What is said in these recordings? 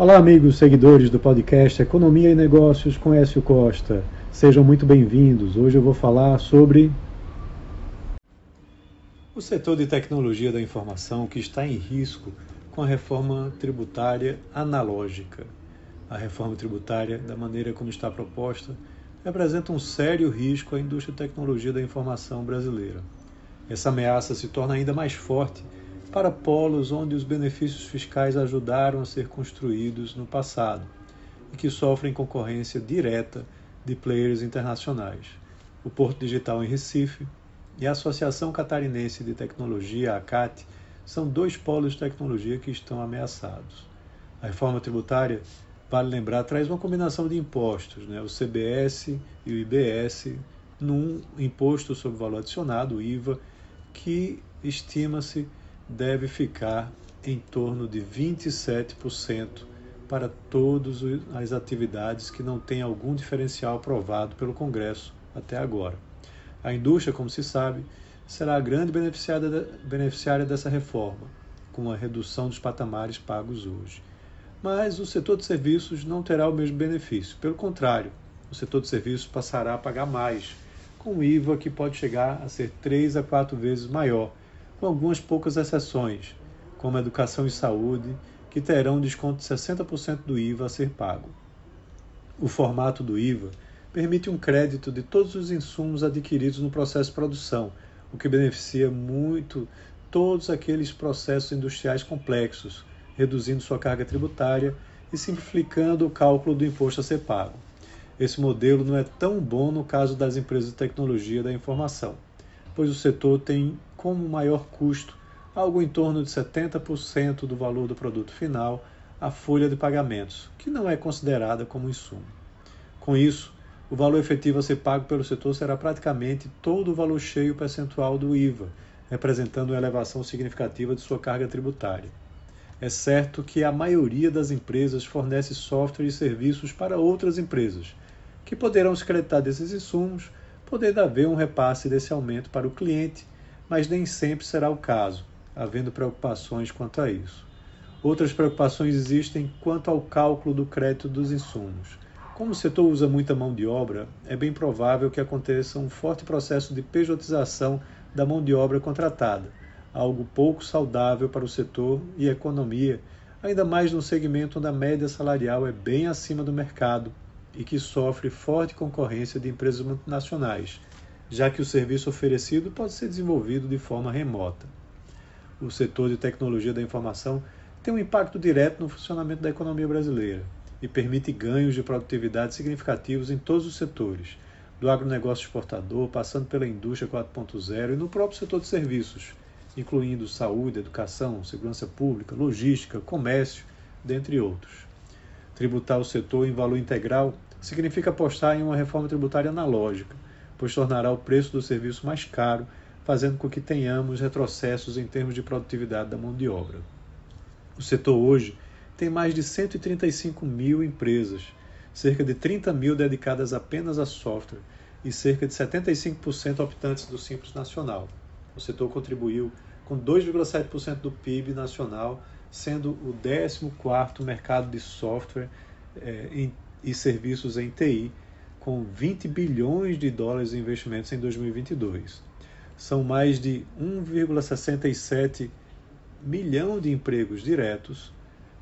Olá, amigos seguidores do podcast Economia e Negócios com Écio Costa. Sejam muito bem-vindos. Hoje eu vou falar sobre o setor de tecnologia da informação que está em risco com a reforma tributária analógica. A reforma tributária, da maneira como está proposta, representa um sério risco à indústria de tecnologia da informação brasileira. Essa ameaça se torna ainda mais forte para polos onde os benefícios fiscais ajudaram a ser construídos no passado e que sofrem concorrência direta de players internacionais. O Porto Digital em Recife e a Associação Catarinense de Tecnologia, ACAT, são dois polos de tecnologia que estão ameaçados. A reforma tributária, vale lembrar, traz uma combinação de impostos, né? o CBS e o IBS, num imposto sobre valor adicionado, o IVA, que estima-se deve ficar em torno de 27% para todas as atividades que não têm algum diferencial aprovado pelo Congresso até agora. A indústria, como se sabe, será a grande beneficiária, dessa reforma, com a redução dos patamares pagos hoje. Mas o setor de serviços não terá o mesmo benefício. Pelo contrário, o setor de serviços passará a pagar mais, com IVA que pode chegar a ser três a quatro vezes maior com algumas poucas exceções, como educação e saúde, que terão desconto de 60% do IVA a ser pago. O formato do IVA permite um crédito de todos os insumos adquiridos no processo de produção, o que beneficia muito todos aqueles processos industriais complexos, reduzindo sua carga tributária e simplificando o cálculo do imposto a ser pago. Esse modelo não é tão bom no caso das empresas de tecnologia da informação pois o setor tem como maior custo algo em torno de 70% do valor do produto final a folha de pagamentos, que não é considerada como insumo. Com isso, o valor efetivo a ser pago pelo setor será praticamente todo o valor cheio percentual do IVA, representando uma elevação significativa de sua carga tributária. É certo que a maioria das empresas fornece software e serviços para outras empresas, que poderão se creditar desses insumos podendo haver um repasse desse aumento para o cliente, mas nem sempre será o caso, havendo preocupações quanto a isso. Outras preocupações existem quanto ao cálculo do crédito dos insumos. Como o setor usa muita mão de obra, é bem provável que aconteça um forte processo de pejotização da mão de obra contratada, algo pouco saudável para o setor e economia, ainda mais no segmento onde a média salarial é bem acima do mercado e que sofre forte concorrência de empresas multinacionais, já que o serviço oferecido pode ser desenvolvido de forma remota. O setor de tecnologia da informação tem um impacto direto no funcionamento da economia brasileira e permite ganhos de produtividade significativos em todos os setores, do agronegócio exportador, passando pela indústria 4.0 e no próprio setor de serviços, incluindo saúde, educação, segurança pública, logística, comércio, dentre outros. Tributar o setor em valor integral significa apostar em uma reforma tributária analógica, pois tornará o preço do serviço mais caro, fazendo com que tenhamos retrocessos em termos de produtividade da mão de obra. O setor hoje tem mais de 135 mil empresas, cerca de 30 mil dedicadas apenas a software e cerca de 75% optantes do Simples Nacional. O setor contribuiu com 2,7% do PIB nacional sendo o 14º mercado de software é, em, e serviços em TI, com 20 bilhões de dólares em investimentos em 2022. São mais de 1,67 milhão de empregos diretos,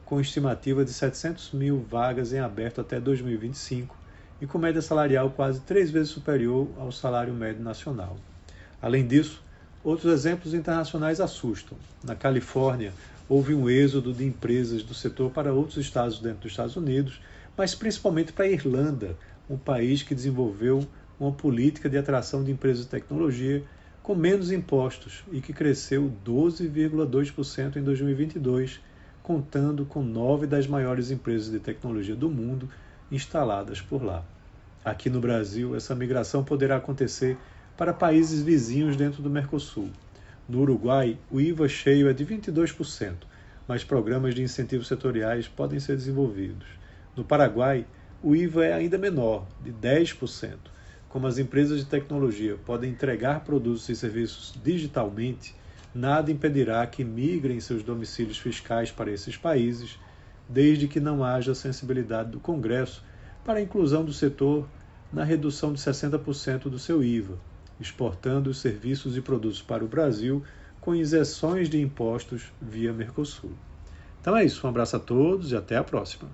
com estimativa de 700 mil vagas em aberto até 2025 e com média salarial quase três vezes superior ao salário médio nacional. Além disso, outros exemplos internacionais assustam. Na Califórnia, houve um êxodo de empresas do setor para outros estados dentro dos Estados Unidos, mas principalmente para a Irlanda, um país que desenvolveu uma política de atração de empresas de tecnologia com menos impostos e que cresceu 12,2% em 2022, contando com nove das maiores empresas de tecnologia do mundo instaladas por lá. Aqui no Brasil, essa migração poderá acontecer para países vizinhos dentro do Mercosul. No Uruguai, o IVA cheio é de 22%, mas programas de incentivos setoriais podem ser desenvolvidos. No Paraguai, o IVA é ainda menor, de 10%. Como as empresas de tecnologia podem entregar produtos e serviços digitalmente, nada impedirá que migrem seus domicílios fiscais para esses países, desde que não haja sensibilidade do Congresso para a inclusão do setor na redução de 60% do seu IVA, exportando os serviços e produtos para o Brasil com isenções de impostos via Mercosul. Então é isso, um abraço a todos e até a próxima.